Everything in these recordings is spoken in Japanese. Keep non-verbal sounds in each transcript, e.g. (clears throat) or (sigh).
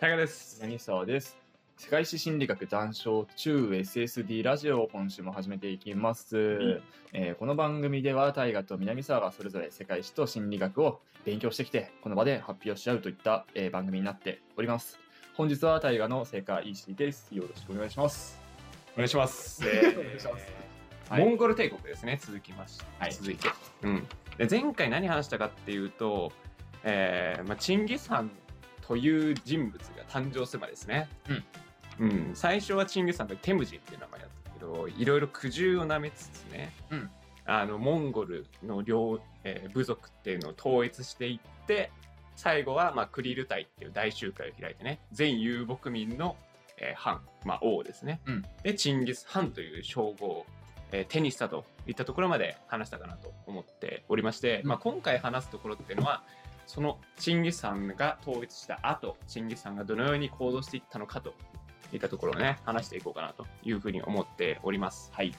タイガです。柳沢です。世界史心理学談笑中 SSD ラジオを今週も始めていきます。えーこの番組では大河と南沢がそれぞれ世界史と心理学を勉強してきて、この場で発表し合うといった、えー番組になっております。本日は大河の世界史です。よろしくお願いします。お願いします。お願いしますはいモンゴル帝国ですね、続きまして。はい続いて。うん。で、前回何話したかっていうと、えーまあ、チンギス・ハンという人物が誕生するまでですね。うん。うん。最初はチンギス・ハンとテムジンっていう名前だったけど、いろいろ苦渋をなめつつね、うんあの、モンゴルの両、えー部族っていうのを統一していって、最後は、まあ、クリル隊っていう大集会を開いてね、全遊牧民の、えー、藩、まあ、王ですね。うんで、チンギス・ハンという称号を、えー手にしたといったところまで話したかなと思っておりまして、うんまあ、今回話すところっていうのは、そのチンギス・ハンが統一した後、チンギス・ハンがどのように行動していったのかといったところをね、話していこうかなというふうに思っております。はい。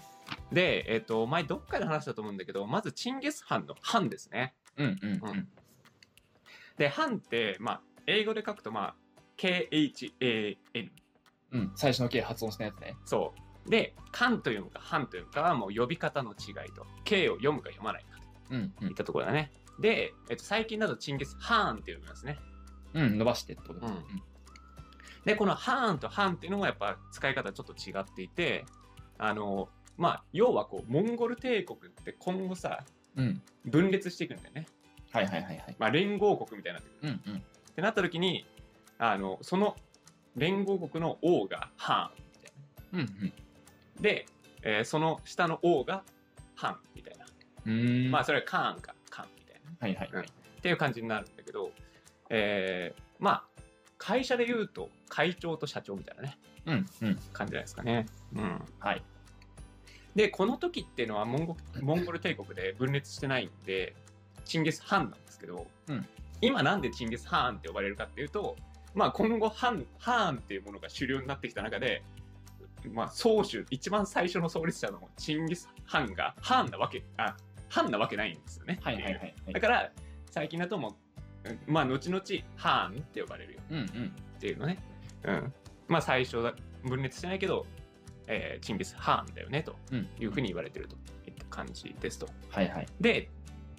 で、えっ、と、前どっかで話したと思うんだけど、まずチンギス・ハンのハンですね。うんうんううんん。で、ハンって、まあ、英語で書くと、まあ、K-H-A-N。うん。最初の K 発音したやつね。そう。で、カンと読むか、ハンと読むかはもう呼び方の違いと、K を読むか読まないかうんといったところだね。で、えっと、最近だとチンギス・ハーンって読みますね。うん。うん。伸ばしてってことです。うんで、このハーンとハンっていうのもやっぱ使い方ちょっと違っていて、あの、まあ、要はこう、モンゴル帝国って今後さ、うん。うん。分裂していくんだよね。はいはいはいはい。まあ、連合国みたいになってくる。うんうん。ってなった時に、あの、その連合国の王がハーンみたいうんうん。な。で、えーその下の王がハンみたいな。まあ、それはカーンか。はいはいはい。っていう感じになるんだけど、えーまあ、会社で言うと会長と社長みたいなね、うんうん。感じじゃないですかね。うん。はい。で、この時っていうのはモンゴモンゴル帝国で分裂してないんで、チンギス・ハンなんですけど、うん今なんでチンギス・ハーンって呼ばれるかっていうと、まあ今後ハン、ハーンっていうものが主流になってきた中で、まあ総主、一番最初の創立者のチンギス・ハンがハーンなわけ、あ、ハンなわけないんですよね。はいはいはいはい。だから、最近だともう、うんまあ後々ハーンって呼ばれるようんうん。っていうのね。うん。まあ最初だ、分裂してないけど、えーチンギス・ハーンだよねとうん。いうふうに言われてるといった感じですと。はいはい。で、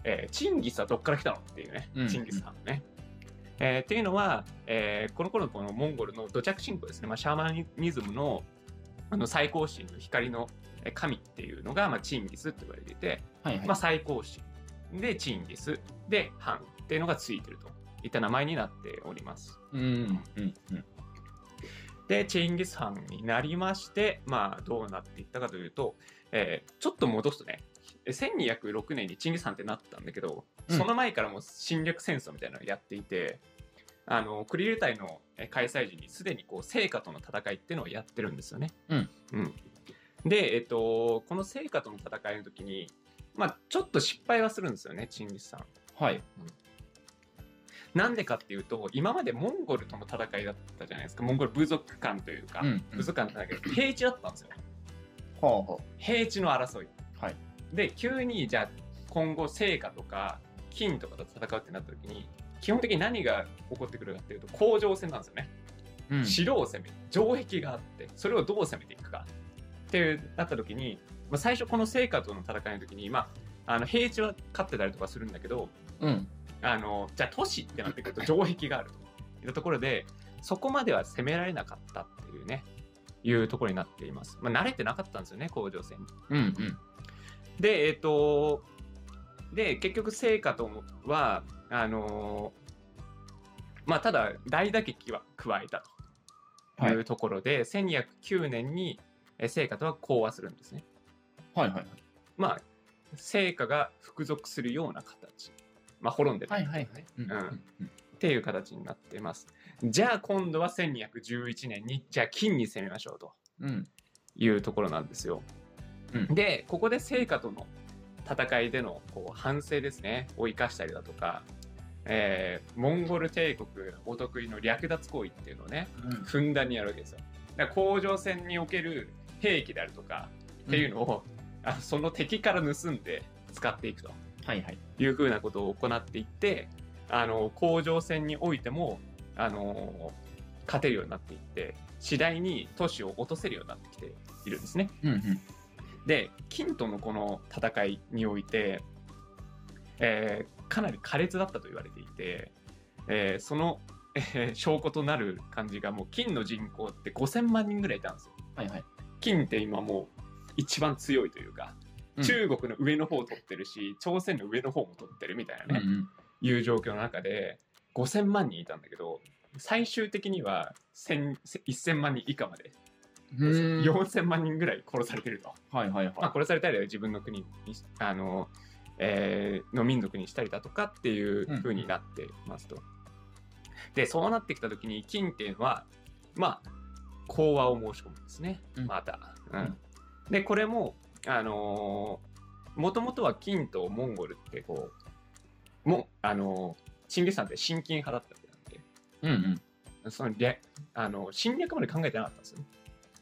えーチンギスはどっから来たのっていうね、うんチンギス・ハンね。えーっていうのは、えーこの頃のこのモンゴルの土着信仰ですね、まあ、シャーマニズムのあの最高神の光のえー神っていうのが、まあ、チンギスって言われていて、はいはい。まあ、最高神でチンギスでハンっていうのがついてるといった名前になっております。うんうんうん。で、チンギス・ハンになりまして、まあ、どうなっていったかというと、えーちょっと戻すとね、1206年にチンギス・ハンってなったんだけど、うんその前からもう侵略戦争みたいなのをやっていて、あのクリル隊のえー開催時にすでにこう聖火との戦いっていうのをやってるんですよね。うんうんで、えっと、この聖火との戦いの時に、まあ、ちょっと失敗はするんですよね、チンギス・さん。はい。なんでかっていうと、今までモンゴルとの戦いだったじゃないですか、モンゴル部族間というか、うんうん部族間だけど、平地だったんですよ。平地の争い。はいで、急にじゃあ今後聖火とか金とかと戦うってなった時に、基本的に何が起こってくるかっていうと、甲状戦なんですよね。う。うん。城を攻める。城壁があって、それをどう攻めていくかってなった時に、まあ、最初この聖火との戦いの時に、まあ、あの平地は勝ってたりとかするんだけど、うん。あのじゃあ都市ってなってくると (laughs) 城壁があるといったところでそこまでは攻められなかったっていうねいうところになっています、まあ、慣れてなかったんですよね甲状腺にうんうん。でえっ、とで結局聖火とはあのまあただ大打撃は加えたとはいいうところで、1209年にえ聖火とは講和するんですねはいはいまあ聖火が服属するような形まあ滅んでたはい。はいはいはい。うんうんうん。っていう形になっています。じゃあ今度は1211年に、じゃあ金に攻めましょうとうん。いうところなんですよ。うんで、ここで聖火との戦いでのこう反省ですね、を生かしたりだとか、えーモンゴル帝国お得意の略奪行為っていうのをね、うん。ふんだんにやるわけですよ。だから甲状腺における兵器であるとかっていうのを、あその敵から盗んで使っていくと。はいはい。いうふうなことを行っていってあの甲状腺においてもあの勝てるようになっていって次第に都市を落とせるようになってきているんですね。うんうんで金とのこの戦いにおいて、えーかなり苛烈だったと言われていて、えーその、えー証拠となる感じがもう金の人口って5000万人ぐらいいたんですよ。はいはい。金って今もう一番強いというか、うん中国の上の方を取ってるし朝鮮の上の方も取ってるみたいなね、うんいう状況の中で5000万人いたんだけど最終的には1000 1000万人以下まで、うん。4000万人ぐらい殺されてると。はいはいはい。まあ、殺されたりは自分の国にあの、えーの民族にしたりだとかっていう風になってますと。でそうなってきた時に金っていうのはまあ講和を申し込むんですね、うんまた。うんうんでこれもあのもともとは金とモンゴルってこうもあのーチンギスハンって親金派だったわけなんでうんうん。その略あの侵略まで考えてなかったんですよね。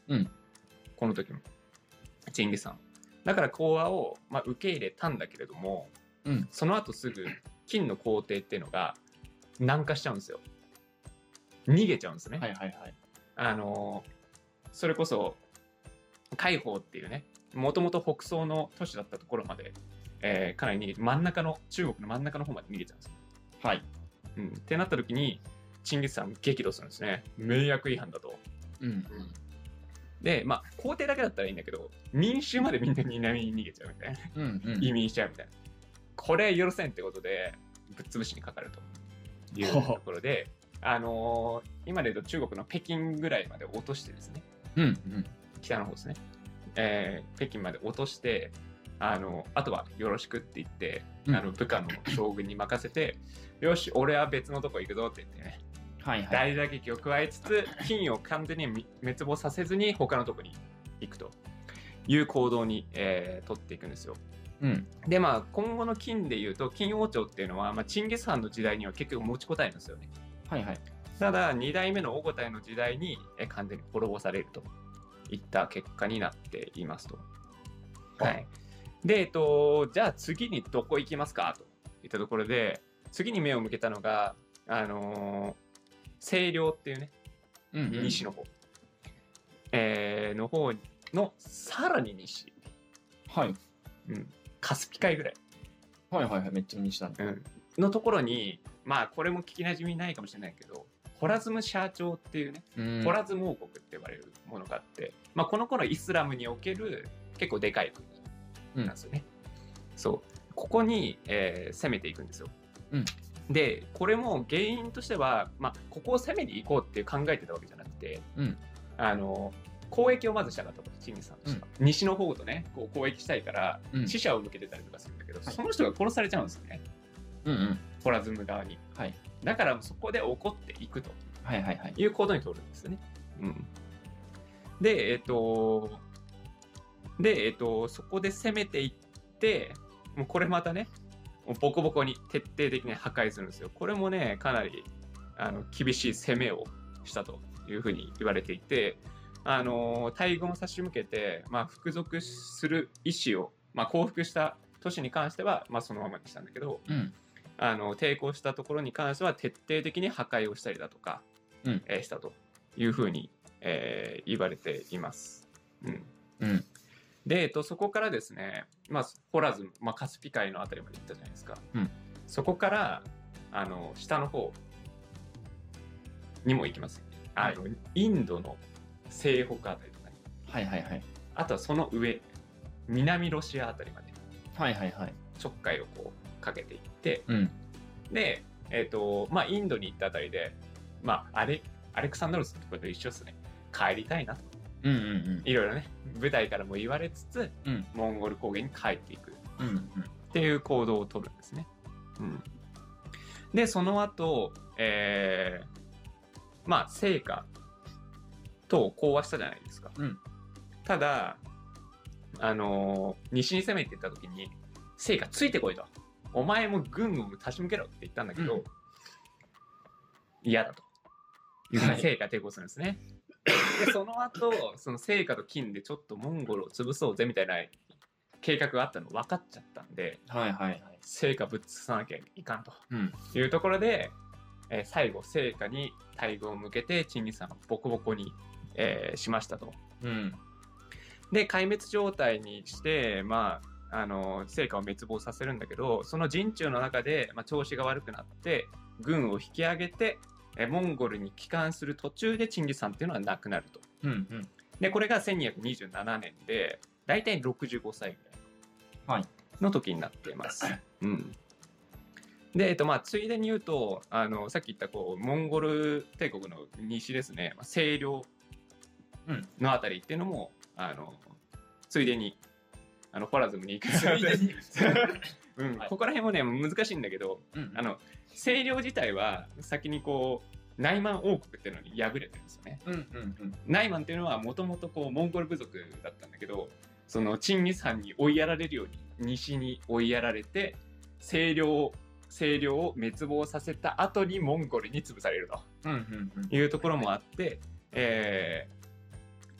うん。この時も。チンギスハン。だから講和を、まあ、受け入れたんだけれども、うんその後すぐ金の皇帝っていうのが南下しちゃうんですよ。逃げちゃうんですね。はいはいはい。あのそれこそ海邦っていうねもともと北宋の都市だったところまで、えーかなり逃げて真ん中の中国の真ん中の方まで逃げちゃうんですよ。はい。うん、ってなった時にチンギスハン激怒するんですね迷惑違反だと。うんでまあ皇帝だけだったらいいんだけど民衆までみんな南に逃げちゃうみたいなうんうん。移民しちゃうみたいなこれ許せんってことでぶっ潰しにかかるというところであのー今で言うと中国の北京ぐらいまで落としてですねうんうん。北の方ですね、えー北京まで落としてあのあとはよろしくって言って、うんあの部下の将軍に任せて (laughs) よし俺は別のとこ行くぞって言ってねはいはい。大打撃を加えつつ金を完全にみ滅亡させずに他のとこに行くという行動に、えー取っていくんですよ。うん。でまあ今後の金でいうと金王朝っていうのは、まあ、チンギス・ハンの時代には結局持ちこたえるんですよね。はいはい。ただ2代目のオゴタイの時代に、えー完全に滅ぼされるといった結果になっていますと。はい、で、えっと、じゃあ次にどこ行きますか？といったところで次に目を向けたのが、あのー清涼っていうねうんうん。西の方、えーの方のさらに西、はい。うん、カスピ海ぐらい、はいはいはい。めっちゃ西なんだ。うん、のところにまあこれも聞きなじみないかもしれないけどホラズムシャー朝っていうね、うんホラズム王国って呼ばれるものがあって、まあ、この頃イスラムにおける結構でかい国なんですよね、そう。ここに、えー攻めていくんですよ、うん。でこれも原因としては、まあ、ここを攻めに行こうっていう考えてたわけじゃなくて、うん。あの交易をまずしたかったとチンギスさんとしては、西の方とねこう交易したいからうん。死者を向けてたりとかするんだけど、はいその人が殺されちゃうんですよね。うんうん。ホラズム側に。はい。だからそこで怒っていくとはいはいはい。いう行動に取るんですよね。うん、で、えっ、と、で、えっ、と、そこで攻めていって、もうこれまたね、もうボコボコに徹底的に破壊するんですよ。これもね、かなりあの厳しい攻めをしたというふうに言われていて、あの大軍を差し向けて、まあ、服属する意思を、まあ、降伏した都市に関しては、まあ、そのままにしたんだけど、うん。あの抵抗したところに関しては徹底的に破壊をしたりだとか、うんえーしたというふうに、えー言われています。うん、うん。で、えっと、そこからですね、まあ、ホラズム、まあ、カスピ海のあたりまで行ったじゃないですか。うんそこからあの下の方にも行きます。あのインドの西北あたりとかにはいはいはい。あとはその上南ロシアあたりまではいはいはい。ちょっかいをこうかけていってうん。で、えっ、と、まあ、インドに行ったあたりで、まあ、アレアレクサンドロスと一緒ですね。帰りたいなと。うんうんいろいろね、部隊からも言われつつ、うんモンゴル高原に帰っていくっうん。うんうん。ていう行動をとるんですね。うん、で、その後、えー、まあ、成果と講和したじゃないですか。うんただ、あのー西に攻めていった時に、成果ついてこいと。お前も軍を立ち向けろって言ったんだけど、うん嫌だと。成果抵抗するんですね。で、その後、その成果と金でちょっとモンゴルを潰そうぜみたいな計画があったの分かっちゃったんで、はいはいはい。成果ぶっ潰さなきゃいかんとうん。いうところで、えー最後成果に大軍を向けてチンギス・ハンをボコボコに、えーしましたと。うん。で壊滅状態にしてまああの成果を滅亡させるんだけどその陣中の中で、まあ、調子が悪くなって軍を引き上げてえモンゴルに帰還する途中でチンギス・ハンっていうのは亡くなると。うん。うん。でこれが1227年で大体65歳ぐらはいいの時になっています。(coughs) うん、で、えっとまあ、ついでに言うとあのさっき言ったこうモンゴル帝国の西ですね、まあ、西涼うんのあたりっていうのも、あのついでにあのラズムに行くついでに (laughs) うんはいここら辺もね難しいんだけどうんあの西涼自体は先にこうナイマン王国っていうのに敗れてるんですよね。うん。うん。ナイマンっていうのはもともとこうモンゴル部族だったんだけどそのチンギス・ハンに追いやられるように西に追いやられて清涼清涼を滅亡させた後にモンゴルに潰されるうん。うん。うんというところもあって、えー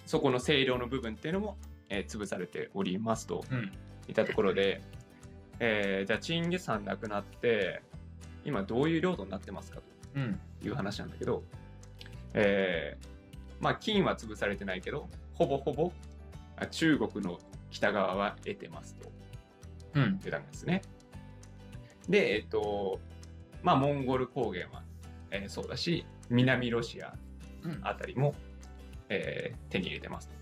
そこの清涼の部分っていうのも、えー潰されておりますとうん。いったところで、えーじゃあチンギス・ハン亡くなって今どういう領土になってますかとうん。いう話なんだけど、えーまあ金は潰されてないけどほぼほぼあ中国の北側は得てますとうん。いう段階ですね。で、えっと、まあモンゴル高原は、えーそうだし南ロシアうん。あたりも、えー手に入れてますと。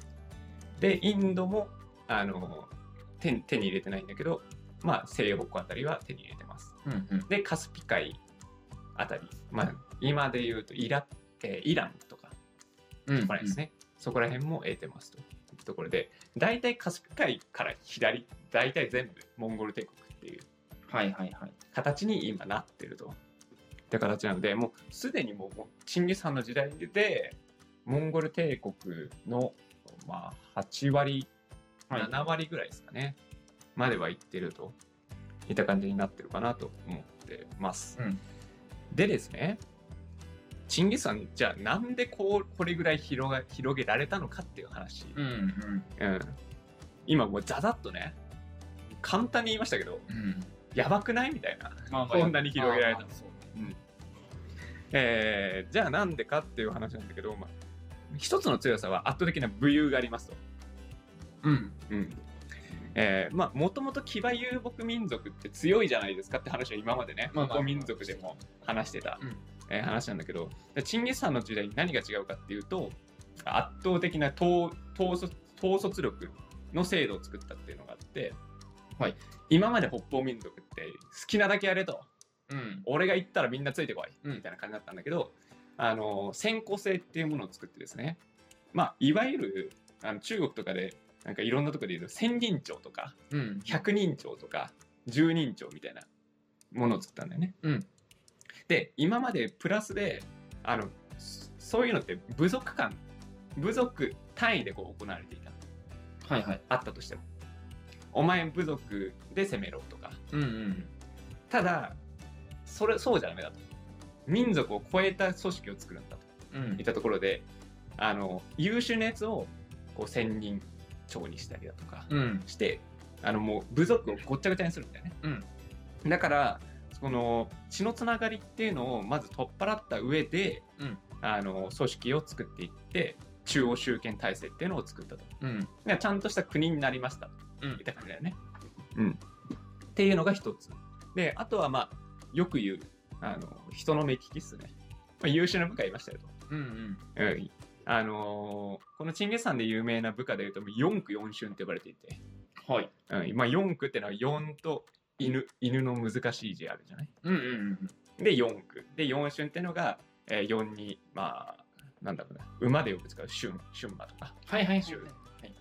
で、インドもあの手手に入れてないんだけど、まあ西北あたりは手に入れてます。うん。うん。で、カスピ海あたり、まあ、今で言うとイラ,、えーイランとか、うん。そこら辺ですね、そこら辺も得てますというところで、大体カスピ海から左、大体全部モンゴル帝国っていうはいはいはい。形に今なってると。って形なので、もうすでにもうチンギス・ハンの時代で、モンゴル帝国の、まあ、8割、はい7割ぐらいですかね、までは行ってるといった感じになってるかなと思ってます。うんでですね、チンギス・ハン、じゃあなんでこうこれぐらい広が広げられたのかっていう話。うん。うん。うん今もうザザッとね、簡単に言いましたけど、うん。やばくないみたいな。まあこんなに広げられたまあまあそうえーじゃあなんでかっていう話なんだけど、まあ、一つの強さは圧倒的な武勇がありますと。うん。うんえーまあもともと騎馬遊牧民族って強いじゃないですかって話は今までね、まあまあ。牧民族でも話してた、うん。えー話なんだけど。チンギス・ハンの時代に何が違うかっていうと圧倒的な統統率統率力の制度を作ったっていうのがあって、はい。今まで北方民族って好きなだけやれと。うん。俺が行ったらみんなついてこい、うん。みたいな感じだったんだけどあの先行制っていうものを作ってですね。まあいわゆるあの中国とかでなんかいろんなところで言うと千人帳とかうん。百人帳とか十人帳みたいなものを作ったんだよね。うんで今までプラスであのそそういうのって部族間部族単位でこう行われていたはいはい。あったとしてもお前部族で攻めろとかうんうん。ただそれそうじゃダメだと民族を超えた組織を作るんだとうんいったところであの優秀なやつをこう千人長にしたりだとかうん。してあのもう部族をごっちゃごちゃにするんだよね、だからその血のつながりっていうのをまず取っ払った上で、うん。あの組織を作っていって中央集権体制っていうのを作ったと。うん。でちゃんとした国になりました。とうん。いった感じだよね、うん、っていうのが一つ。であとはまあよく言うあの人の目利きっすね、まあ、優秀な部下いましたよと。うんうん。うんあのーこのチンゲスさんで有名な部下でいうと四区四春って呼ばれていて、はい。うん。まあ、四区ってのは四と犬。犬の難しい字あるじゃない？うんうんで四区で四春ってのが、えー、4にまあなんだろうな。馬でよく使う春春馬とか。はいはいはい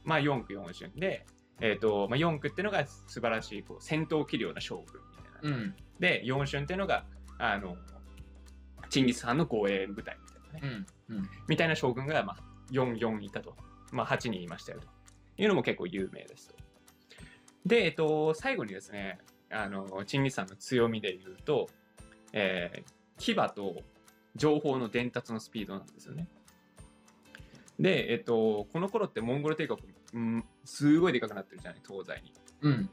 まあ四区四春で、えーとまあ、四区ってのが素晴らしいこう戦闘器量な将軍みたいな、うん。で四春ってのがあのチンギス・ハンの護衛部隊みたいなね、うん。うん。みたいな将軍が、まあ、4、4いたと。まあ、8人いましたよと。いうのも結構有名ですと。で、えっと、最後にですね、あの、チンギスさんの強みで言うと、えー牙と情報の伝達のスピードなんですよね。で、えっと、この頃ってモンゴル帝国、うん、すごいでかくなってるじゃない、東西に。うん。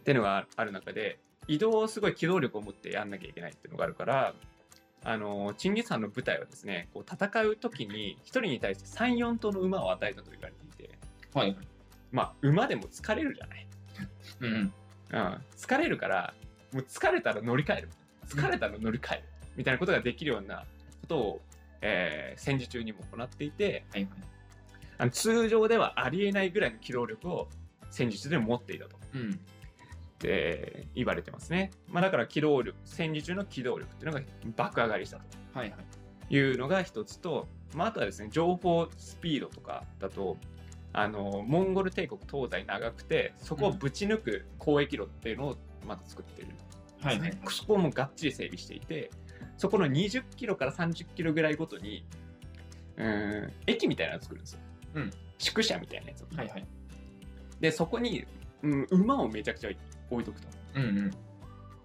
っていうのがある中で移動をすごい機動力を持ってやんなきゃいけないっていうのがあるからあのチンギス・ハンの部隊はですねこう戦う時に1人に対して34頭の馬を与えたと言われていてはい。まあ馬でも疲れるじゃない、うん。うん、疲れるからもう疲れたら乗り換える疲れたら乗り換えるみたいなことができるようなことを、えー戦時中にも行っていてはい。あの通常ではありえないぐらいの機動力を戦時中で持っていたとうん。って言われてますね、まあ、だから機動力戦時中の機動力っていうのが爆上がりしたとはいはい。いうのが一つと、まあ、あとはですね情報スピードとかだとあのモンゴル帝国東西長くてそこをぶち抜く交易路っていうのをまた作ってるんですね、はいはい。そこもがっちり整備していてそこの20キロから30キロぐらいごとにうーん駅みたいなのを作るんですよ、うん宿舎みたいなやつを、はいはい。でそこに、うん、馬をめちゃくちゃ置いとくとうん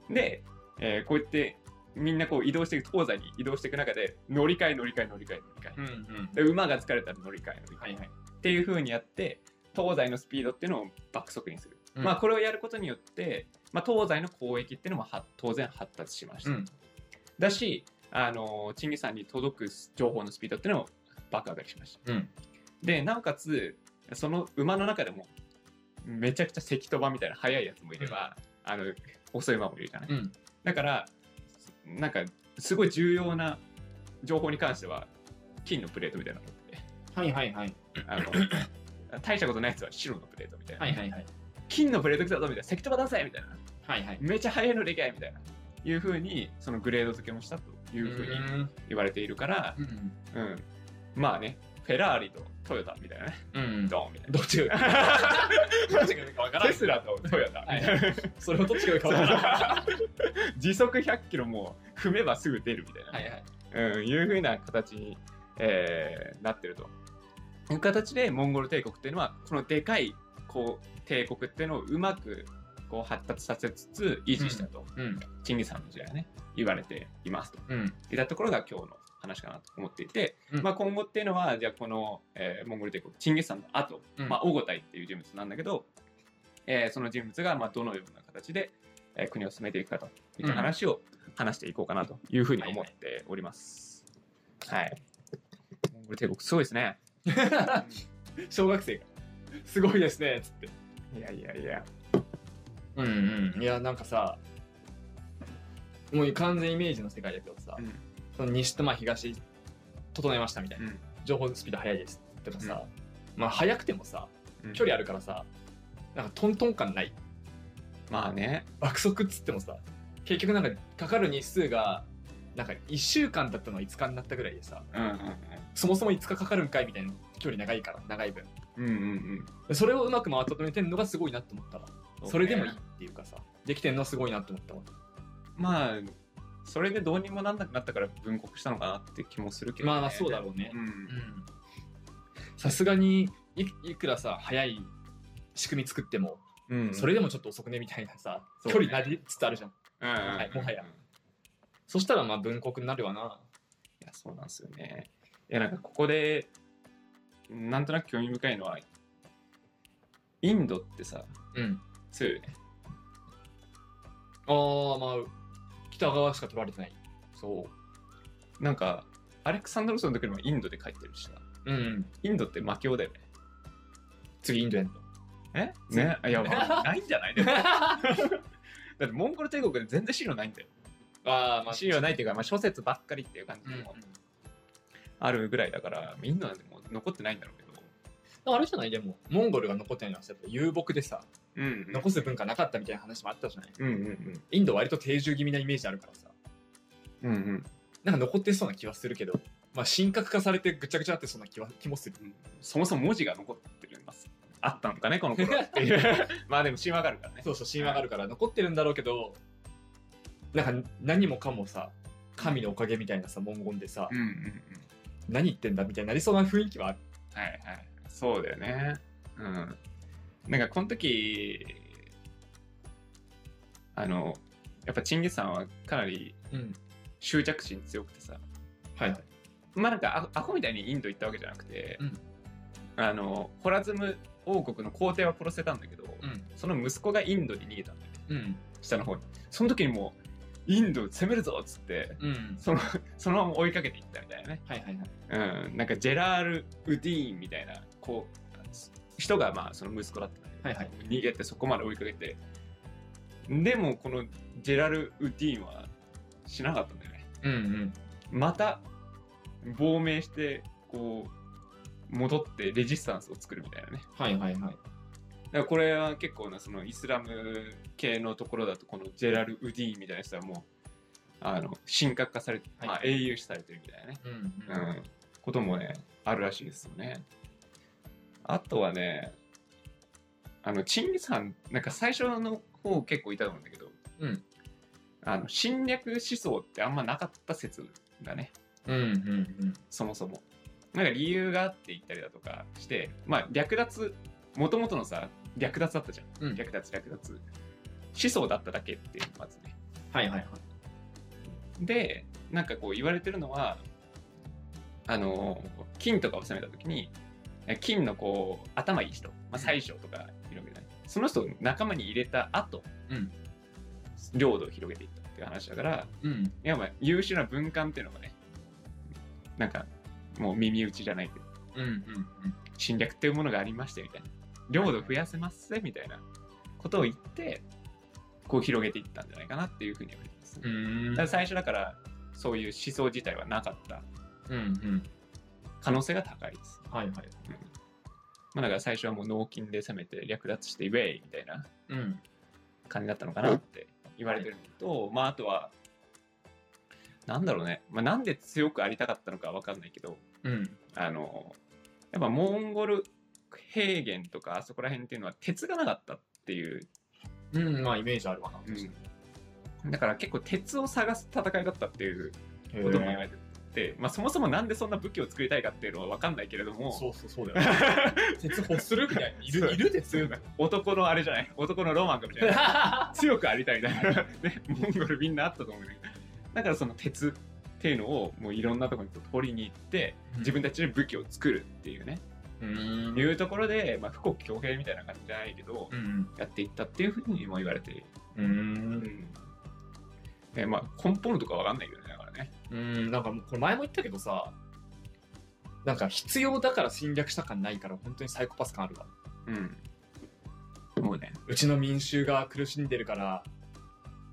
うん。で、えーこうやってみんなこう移動していく東西に移動していく中で乗り換え乗り換え乗り換え乗り換え、うんうん。で馬が疲れたら乗り換え乗り換え、はいはい。っていう風にやって東西のスピードっていうのを爆速にする、うんまあこれをやることによって、まあ、東西の交易っていうのもは当然発達しました、うんだしあのチンギスさんに届く情報のスピードっていうのも爆上がりしましたうん。でなおかつその馬の中でもめちゃくちゃ関飛ばみたいな速いやつもいれば、あの遅い馬もいるじゃない、うん。だからなんかすごい重要な情報に関しては金のプレートみたいなのってはいはいはい。あの (clears throat) 大したことないやつは白のプレートみたいな、はいはいはい。金のプレート来たぞみたいな関飛ば出せみたいなはいはい。めちゃ速いのでかいみたいないうふうにそのグレード付けもしたというふうにん。言われているから、うん。うん、まあねフェラーリとトヨタみたいなねうん。ドーンみたいどっちがどっちがいいかわかならんテスラとトヨタみたいな、それをどっちがいいかわからん。(laughs) 時速100キロも踏めばすぐ出るみたいな、はいはい。うん、いうふうな形に、えーなってるという形でモンゴル帝国っていうのはこのでかいこう帝国っていうのをうまくこう発達させつつ維持したと、うん。チンギス・ハンの時代はね言われていますとうん。いったところが今日の話かなと思っていて、うんまあ、今後っていうのはじゃあこの、えーモンゴル帝国チンギス・ハンの後、うんまあ、オゴタイっていう人物なんだけど、えーその人物がまあどのような形で、えー国を進めていくかといった話を話していこうかなというふうに思っております。はい。モンゴル帝国すごいですね。(laughs) 小学生が。すごいですね、つって。いやいやいや。うんうん。いや、なんかさ、もう完全イメージの世界だけどさ、うんその西とまあ東整えましたみたいな。うん情報スピード速いですとかさ、まあ速くてもさ、うん距離あるからさ、なんかトントン感ない。まあね。爆速っつってもさ、結局なんかかかる日数が、なんか1週間だったのが5日になったぐらいでさ、うんうんそもそも5日かかるんかいみたいな距離長いから、長い分。うん。うんうんうん。それをうまく回っためてんのがすごいなと思ったわ。それでもいいっていうかさ、できてんのはすごいなと思ったわ。まあ、それでどうにもなんなくなったから分国したのかなって気もするけど、ね。まあまあそうだろうねう。ん。さすがにいいくらさ、早い仕組み作っても、うん。それでもちょっと遅くねみたいなさ、ね距離なりつつあるじゃん。うんうんうん、はいもはやそしたらまあ文国になるわな。いや、そうなんですよね。いや、なんかここで、なんとなく興味深いのは、インドってさ、うん。強いよね。ああ、まあ、北側しか取られてない。そう。なんか、アレクサンドロスの時にもインドで書いてるしさ、うん。インドって魔境だよね。次インドやんの。え？ね？いや、ま (laughs) あないんじゃない？でも (laughs) だってモンゴル帝国で全然資料ないんだよ。ああ、まあ、資料ないっていうか、まあ、諸説ばっかりっていう感じうん。もあるぐらいだから、インドなんてもう残ってないんだろうけど。あれじゃない？でも、モンゴルが残ってないのはやっぱ遊牧でさ、うん残す文化なかったみたいな話もあったじゃない。うんうんインド割と定住気味なイメージあるからさ、うん。うんうん。なんか残ってそうな気はするけど、まあ、神格化されてぐちゃぐちゃなってそうな気は気もする。そもそも文字が残ってるんます。あったのかね、この頃っていう。(laughs) まあでも神話があるからね。そうそう、神話があるから残ってるんだろうけど、なんか何もかもさ、神のおかげみたいなさ、文言でさ、うんうんうん。何言ってんだみたいになりそうな雰囲気はある。はいはい。そうだよね。うん。なんかこの時、あの、やっぱチンギスさんはかなりうん。執着心強くてさ、はいはい。まあなんかアアホみたいにインド行ったわけじゃなくて、うんあの、ホラズム王国の皇帝は殺せたんだけど、うん。その息子がインドに逃げたんだよね。うん。下の方に。その時にもう、インド攻めるぞっつってうんそのそのまま追いかけていったみたいなねはいはいはいうん、なんかジェラール・ウディーンみたいなこう人がまあその息子だった。はいはい。逃げてそこまで追いかけて。でもこのジェラル・ウディーンはしなかったんだよね。うんうん。また亡命してこう戻ってレジスタンスを作るみたいなね。はいはいはい。だからこれは結構なそのイスラム系のところだとこのジェラル・ウディーンみたいな人はもうあの神格化されて、はい。まあ、英雄視されてるみたいなね。うん。うん、こともね、あるらしいですよね。あとはね、あの、チンギス・ハン、なんか最初の方結構いたと思うんだけど、うんあの侵略思想ってあんまなかった説だね、うんうんうんそもそも。なんか理由があって言ったりだとかして、まあ略奪、もともとのさ、略奪だったじゃん。うん略奪、略奪。思想だっただけっていうのまずね。はいはいはいでなんかこう言われてるのはあの金とかを攻めた時にえ金のこう頭いい人、まあ、宰相とかいるわけその人を仲間に入れた後、うん。領土を広げていったっていう話だからうん。いやまあ優秀な文官っていうのがねなんかもう耳打ちじゃないけどうんうん侵略っていうものがありましてみたいな。領土増やせますぜみたいなことを言ってこう広げていったんじゃないかなっていうふうに言われてます、うん。だから最初だからそういう思想自体はなかった。うんうん可能性が高いです。はいはい。まあ、だから最初はもう納金で攻めて略奪してウェイみたいなうん。感じだったのかなって言われてるのと、まああとは、なんだろうね、まあ、なんで強くありたかったのかわかんないけど、うん。あの、やっぱモンゴル平原とかあそこら辺っていうのは鉄がなかったっていう、うんまあイメージあるわなだから結構鉄を探す戦いだったっていうことも言われてて、まあそもそもなんでそんな武器を作りたいかっていうのはわかんないけれども、そうそうそうだよ (laughs) 鉄欲するみたいないるいる鉄男のあれじゃない？男のロマンかみたいな。(laughs) 強くありたいみたいな、(laughs) ね、モンゴルみんなあったと思うんだけど。だからその鉄っていうのをもういろんなところに取りに行って自分たちで武器を作るっていうね、うん。いうところで、まあ、富国強兵みたいな感じじゃないけど、うんやっていったっていうふうにも言われてる、ううん。んでまあ根本とかわかんないけどねうんなんかもうこれ前も言ったけどさなんか必要だから侵略した感ないから本当にサイコパス感あるわ。うん。もうね。うちの民衆が苦しんでるから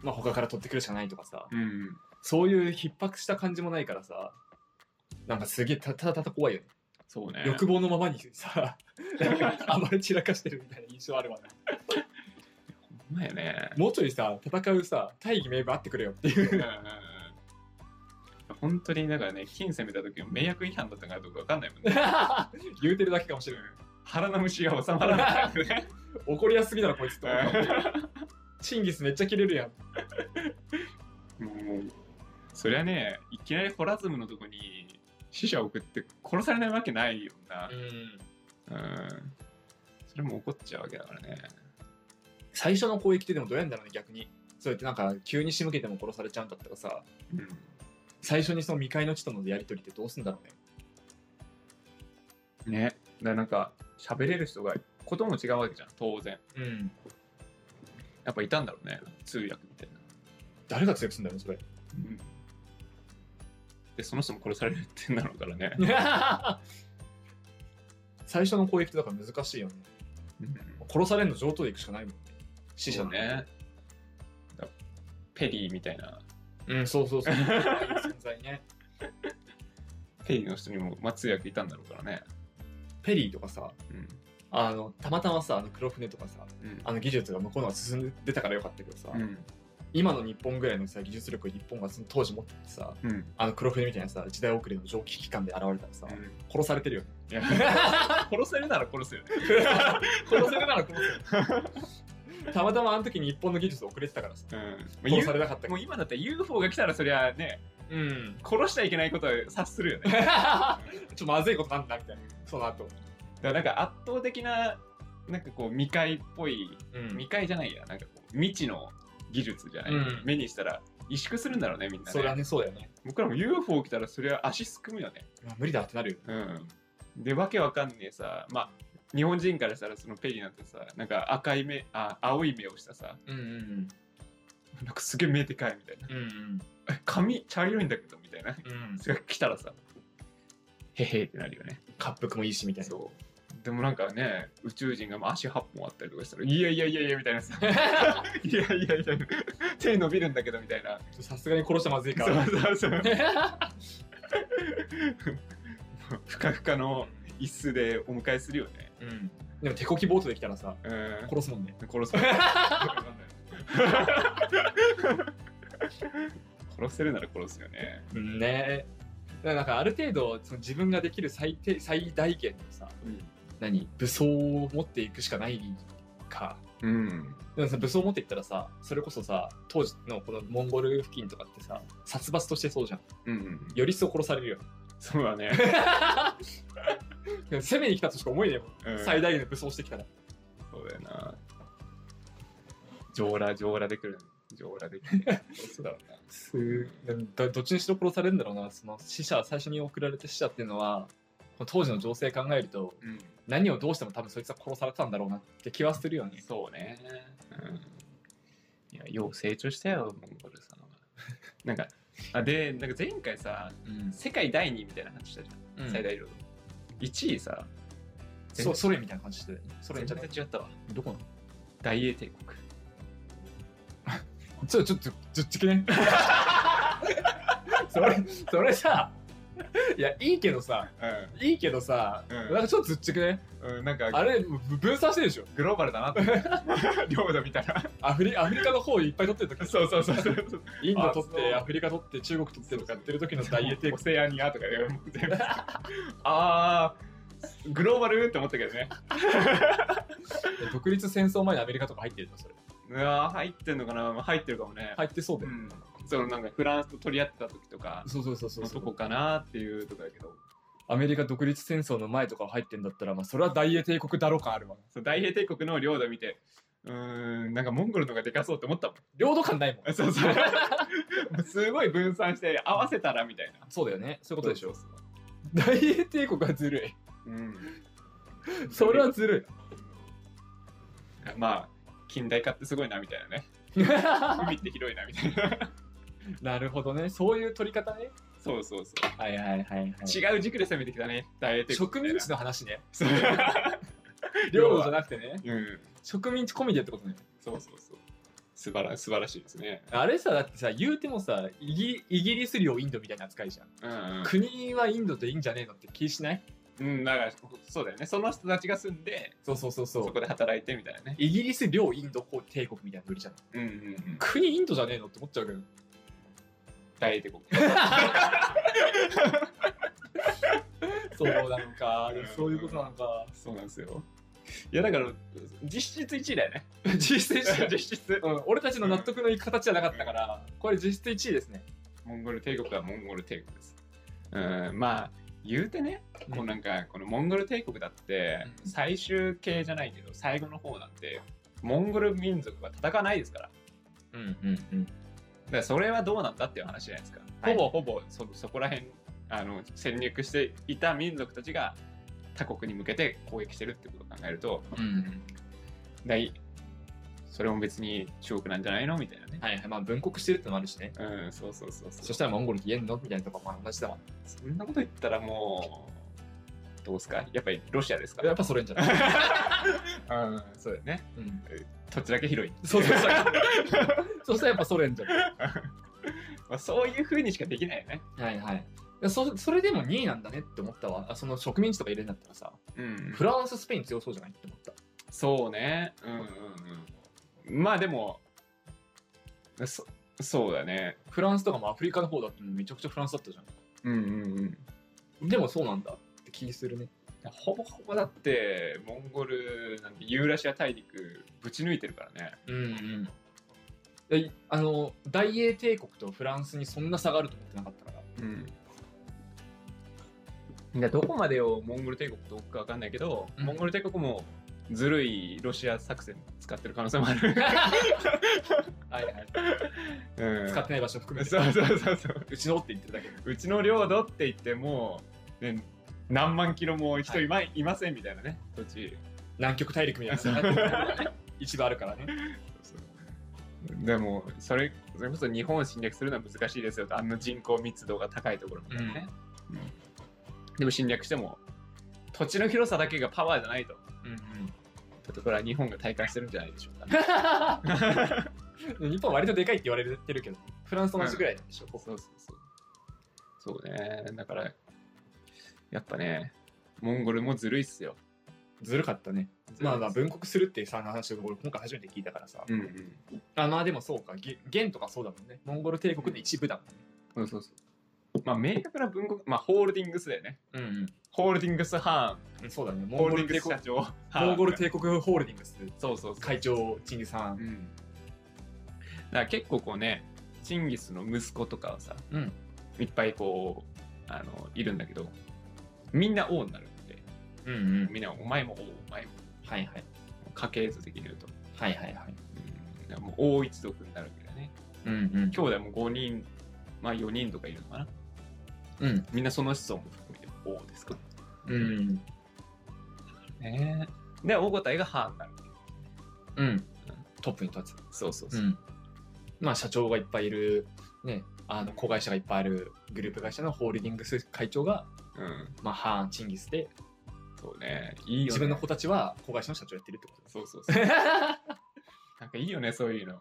まあ他から取ってくるしかないとかさうん。そういう逼迫した感じもないからさなんかすげえたただただ怖いよね。そうね。欲望のままにさ (laughs) なんか暴れ散らかしてるみたいな印象あるわね (laughs) ほんまやね。もうちょいさ戦うさ大義名分あってくれよっていう本当にだからね金攻めた時の迷惑違反だったかどうかわかんないもんね。(laughs) 言うてるだけかもしれない腹の虫が収まらない (laughs) 怒りやすぎだろこいつと (laughs) チンギスめっちゃキレるやん。もうそりゃねいきなりホラズムのとこに死者を送って殺されないわけないよな。うん。それも怒っちゃうわけだからね。最初の攻撃ってでもどうやんだろうね逆に。そうやってなんか急に仕向けても殺されちゃうんだったらさ。うん最初にその未開の地とのやり取りってどうすんだろうね。ね。だからなんか喋れる人がことも違うわけじゃん。当然。うん。やっぱいたんだろうね。通訳みたいな、誰が強くすんだろうそれ。でその人も殺されるってんだろうからね、(laughs) 最初の攻撃ってだから難しいよね。殺されんの上等でいくしかないもんね。死者ね。だペリーみたいなうんそうそうそう。存在ね。ペリーの人にも、まあ、通訳いたんだろうからね。ペリーとかさうん。あのたまたまさあの黒船とかさうん。あの技術が向こうのが進んでたからよかったけどさ、うん。今の日本ぐらいのさ技術力を日本がその当時持っててさうん。あの黒船みたいなさ時代遅れの蒸気機関で現れたらさ、殺されてるよ (laughs) 殺せるなら殺せる。ね (laughs) 殺せるなら殺せるたまたまあの時に日本の技術遅れてたからさ。うん。殺されなかったもう今だって UFO が来たらそりゃねうん。殺しちゃいけないことは察するよね。(laughs) ちょっとまずいことなんだみたいなその後。だからなんか圧倒的ななんかこう未開っぽいうん。未開じゃないやなんかこう未知の技術じゃない、うん。目にしたら萎縮するんだろうねみんなね。それはねそうだよね。僕らも UFO 来たらそれは足すくむよね。無理だってなるようん。でわけわかんねえさまあ日本人からしたらそのペリーなんてさなんか赤い目あ青い目をしたさうんうんなんかすげえ目でかいみたいな。うんうんえ髪茶色いんだけどみたいな。うんそれが来たらさ、へへってなるよね。滑腹もいいしみたいなそう。でもなんかね、宇宙人がまあ足8本あったりとかしたら、いやいやいやいやみたいなさ、(laughs) いやいやいや、手伸びるんだけどみたいな。さすがに殺したらまずいかそうらそうそう。(laughs) ふかふかの椅子でお迎えするよね。うんでも手こきボートできたらさうん。殺すもんね殺す。(laughs) 殺せるなら殺すよね。うんねだからなんかある程度その自分ができる最低最大限のさ何？武装を持っていくしかないかうん。でもさ武装持っていったらさそれこそさ当時のこのモンゴル付近とかってさ殺伐としてそうじゃんうん。より一層殺されるよそうだね。攻めに来たとしか思えねえもん、うん最大限の武装してきたらそうだよな。上裸、上裸で来る。上裸で来る。(laughs) そうだろうな。すどどっちにしろ殺されるんだろうなその死者最初に送られた死者っていうのは当時の情勢考えるとうん。何をどうしても多分そいつは殺されたんだろうなって気はするよねそうね。うん。いや、よう成長したよ、モンゴルさんは。なんか、あで、なんか前回さ、うん、世界第2位みたいな話したじゃん。最大領土。1位さ、そソ連みたいな感じしてソ連じゃない？全然違ったわ。どこなの？大英帝国。(laughs) ちょちょっとずっちくね (laughs) それそれさいやいいけどさういいけどさ、うん。なんかちょっとずっちくね。ん。うん、なんか、あれぶ分散してるでしょ。グローバルだなって。(laughs) 領土見たら。アフリアフリカの方いっぱい取ってる時。そうそうそうそう。インド取っあそう。てアフリカ取って中国取ってとかやってる時の大英帝オ国セアニアとかで。もう全部あー。グローバルって思ったけどね。(laughs) 独立戦争前にアメリカとか入ってるのそれ。うわー入ってんのかな。入ってるかもね、入ってそうだよ、うん、そのなんかフランスと取り合ってた時とかそうそうそうそう。のとこかなっていうとこだけど。アメリカ独立戦争の前とか入ってんだったら、まあ、それは大英帝国だろうかあるわ。そう大英帝国の領土見てうーんなんかモンゴルの方がでかそうって思ったもん。領土感ないもん。(laughs) そうそう。(laughs) すごい分散して合わせたらみたいな。そうだよね。そういうことでしょ。そう大英帝国はずるい。そううん。それはずるまあ近代化ってすごいなみたいなね。い海って広いなみたいな (laughs) なるほどね。そういう取り方ね。そうそうそはいはいはい、はい、う違う軸で攻めてきたね。大英帝国植民地の話ね。そう。(laughs) 領土じゃなくてね。うん。植民地込みでってことね。そうそうそう。素晴ら素晴らしいですね。あれさだってさ言うてもさイギイギリス領インドみたいな扱いじゃん、うんうん。国はインドでいいんじゃねえのって気しない？うん、だからそうだよね。その人たちが住んで、そうそうそう。そこで働いてみたいなね。イギリス領インド帝国みたいなノリじゃん。うんうんうん。国インドじゃねえのって思っちゃうけど大英帝国。(laughs) そうなのかうんそういうことなのかそうなんですよ。いやだから、実質1位だよね。(laughs) 実質1位 (laughs) 実質。うん、俺たちの納得のいく形じゃなかったから、これ実質1位ですね。モンゴル帝国はモンゴル帝国です。うん、まあ、言うてね、こうなんか、このモンゴル帝国だって、うん最終形じゃないけど、最後の方なんて、モンゴル民族は戦わないですから。うんうんうん。だからそれはどうなんだっていう話じゃないですか。ほぼほぼそそこら辺あの戦略していた民族たちが他国に向けて攻撃してるってことを考えると、うん。大それも別に中国なんじゃないのみたいなね。はいはい。まあ分国してるってのもあるしね。うん、そうそうそうそしたらモンゴルって言えんのみたいなとこも同じだわ。そんなこと言ったらもう、どうですか？やっぱりロシアですか？やっぱそれんじゃない (laughs) うん、そうだよね。うん。土地だけ広い。そうそうそう。(laughs) そしたらやっぱそれんじゃない (laughs) まあ、そういう風にしかできないよね。はいはい。そそれでも2位なんだねって思ったわ。あその植民地とか入れるんだったらさ、うんフランス、スペイン強そうじゃないって思った。そうね。うんうんうん。まあでも、そそうだね。フランスとかもアフリカの方だってめちゃくちゃフランスだったじゃうんうんうん。ん。でもそうなんだって気するね。ほぼほぼだって、モンゴルなんてユーラシア大陸ぶち抜いてるからね。うんうん。であの大英帝国とフランスにそんな差があると思ってなかったか？ら。うん。でどこまでをモンゴル帝国と置くかわかんないけど、うんモンゴル帝国もずるいロシア作戦使ってる可能性もある。(laughs) はいはい。うん、使ってない場所含めて。そうそうそうそう。うちのって言ってるだけで。うちの領土って言っても、ね、何万キロも人いま,、い、ませんみたいなね、土地。南極大陸みたいな (laughs) 一部あるからね。でもそれそれこそ日本を侵略するのは難しいですよと。あの人口密度が高いところみたいなね、うん。でも侵略しても土地の広さだけがパワーじゃないと。うんうん。っとこれは日本が体感してるんじゃないでしょうか、ね、(laughs) 日本は割とでかいって言われてるけど、フランスと同じぐらいなんでしょ、そうそうそう。そうね。だからやっぱねモンゴルもずるいっすよずるかったね。まあまあ分国するっていうさ、話を俺今回初めて聞いたからさ。うんうんあまあでもそうか、ゲ元とかそうだもんね。モンゴル帝国の一部だもんね。そうそうそうまあ明確な文国まあホールディングスだよねうんホールディングスハうん。そうだね。ーンモンゴル帝国ス社長モンゴル帝国ホールディングスそうそう会長、チンギさ。うんんだから結構こうねチンギスの息子とかはさうん。いっぱいこうあのいるんだけどみんな王になるうんうん。みんなお前も王お前もはいはい。家系図的に言うと、はいはいはい。うん、だからもう王一族になるわけだよねうんうん。兄弟も5人まあ4人とかいるのかなうん。みんなその子孫も含めて王ですかうん。ねで王五体がハーンになるうん。トップに立つ。そうそうそう、ん。まあ社長がいっぱいいる、ね、あの子会社がいっぱいあるグループ会社のホールディングス会長が、うん、まあ、ハーン、チンギスで、そうね。いいよね。自分の子たちは子会社の社長やってるってこと。そうそうそう。(laughs) なんかいいよねそういうの。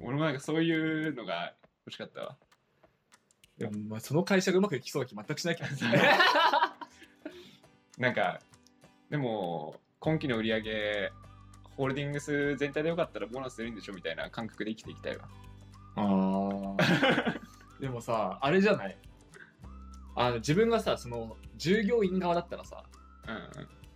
俺もなんかそういうのが欲しかったわ。でもまあその会社がうまくいきそうな気全くしないけど (laughs) なんかでも今期の売り上げホールディングス全体でよかったらボーナス出るんでしょみたいな感覚で生きていきたいわ。あ (laughs) でもさあれじゃない？あの自分がさその従業員側だったらさうん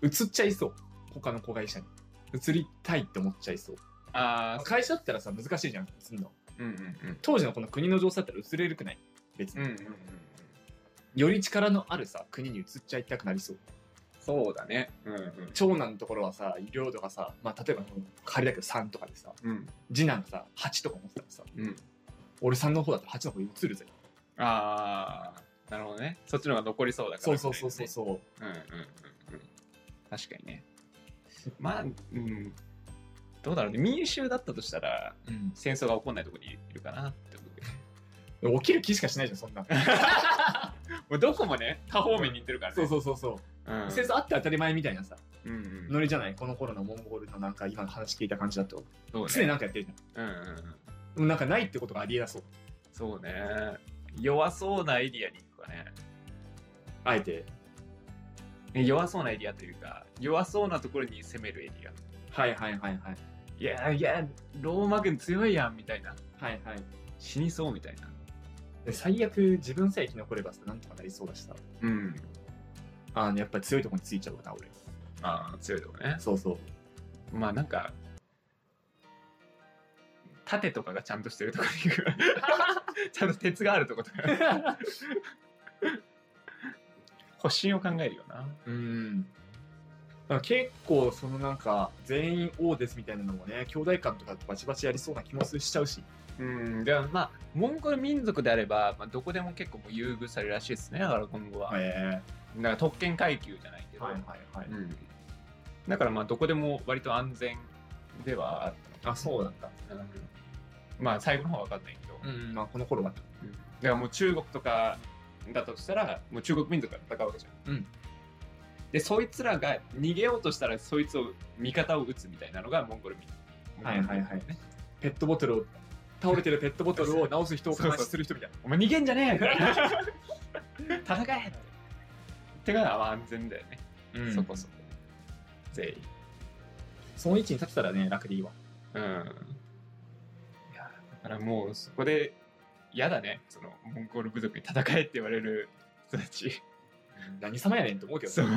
うん。移っちゃいそう。他の子会社に。移りたいって思っちゃいそう。ああ会社だったらさ難しいじゃん移るの。うんうんうん。当時のこの国の情勢だったら移れるくない？別に、うんうんうんうん。より力のあるさ国に移っちゃいたくなりそう。そうだね。うんうん。長男のところはさ領土がさ、まあ、例えば仮だけど3とかでさうん。次男がさ8とか持ってたらさうん。俺3の方だと8の方に移るぜ。ああなるほどね。そっちの方が残りそうだから。そうそうそうそうそう。うんうんうんうん確かにね。まあうん。どうだろうね。民衆だったとしたらうん。戦争が起こんないところにいるかなってことで起きる気しかしないじゃんそんな。(laughs) もうどこもね多方面に行ってるからね。そうそうそうそう、うん。戦争あって当たり前みたいなさうんうん。ノリじゃない？この頃のモンゴルのなんか今の話聞いた感じだと。そうね。常になんかやってるじうんうんうん。ゃんなんかないってことがありえなそう。そうね。弱そうなエリアに行くかね。あえて弱そうなエリアというか弱そうなところに攻めるエリア。はいはいはいはい。いやいやローマ軍強いやんみたいな。はいはい。死にそうみたいな。で最悪自分さえ生き残ればさなんとかなりそうだしさ。うん。あのやっぱり強いところについちゃうかな俺。ああ強いとこね。そうそう。まあなんか盾とかがちゃんとしてるところに行く。(laughs) ちゃんと鉄があるとことか (laughs) (laughs) 保身を考えるよなうんだから結構そのなんか全員王ですみたいなのもね兄弟間とかバチバチやりそうな気もしちゃうしうんでもまあモンゴル民族であれば、まあ、どこでも結構もう優遇されるらしいですねだから今後は、へだから特権階級じゃないけど、はいはいうん、だからまあどこでも割と安全ではあるあそうなんだうんまあ最後の方は分かんないけど、うんまあこの頃はうんだからもう中国とかだとしたらもう中国民族が戦うわけじゃん、うん。でそいつらが逃げようとしたらそいつを味方を撃つみたいなのがモンゴル民はいはいはい。ね。ペットボトルを倒れてるペットボトルを直す人を監視する人みたいなお前逃げんじゃねえ (laughs) 戦えってかは安全だよね、うん。そこそこ。全員その位置に立てたらね楽でいいわ。うん。いやだからもうそこで嫌だね。そのモンゴル部族に戦えって言われる人たち。(laughs) 何様やねんと思うけどそう。(laughs)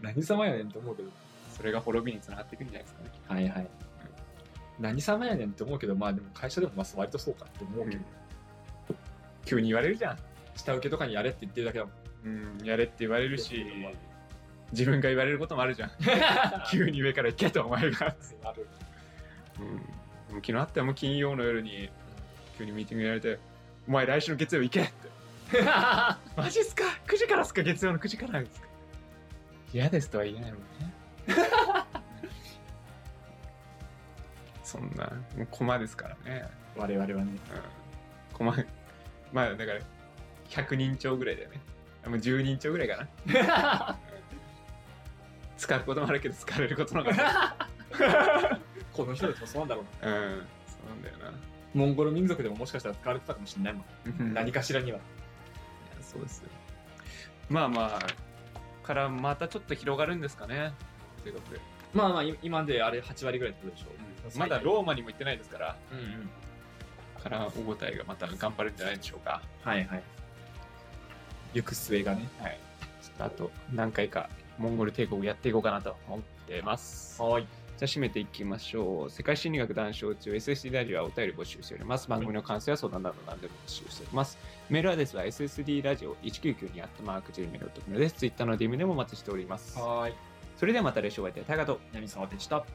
何様やねんと思うけど。それが滅びにつながっていくんじゃないですかね。はいはい。何様やねんって思うけどまあでも会社でもまあ割とそうかって思うけど、急に言われるじゃん。下請けとかにやれって言ってるだけだもん。うん、やれって言われるし、自分が言われることもあるじゃん。(laughs) 急に上から行けと、お前が。ある。うん、昨日あったよ、もう金曜の夜に、急にミーティングやられて、お前来週の月曜行けって。(laughs) マジっすか ?9 時からっすか？月曜の9時からですか？嫌ですとは言えないもんね。(laughs) そんな、もう駒ですからね。我々はね。うん。駒、まあだから、100人超ぐらいだよね。もう10人超ぐらいかな。(laughs) 使うこともあるけど、使われることの方が。この人たちもそうなんだろうな。うん。そうなんだよな。モンゴル民族でももしかしたら使われてたかもしれないもん。うん何かしらには。いやそうですよ。まあまあ、からまたちょっと広がるんですかね。ということで。まあまあ、い今であれ8割ぐらいってことでしょう。まだローマにも行ってないですから、うんうん。から大答えがまた頑張るんじゃないでしょうか。はいはい。行く末がね。はい。ちょっとあと何回かモンゴル帝国やっていこうかなと思ってます。はい。じゃあ締めていきましょう。世界心理学談笑中 SSD ラジオはお便り募集しております。番組の感想や相談など何でも募集しております。メールアドレスは ssd ラジオ1992 at mark gmail.com です。Twitter の DM でもお待ちしております。はい。それではまた来週お会いいたい。タイガと南沢でした。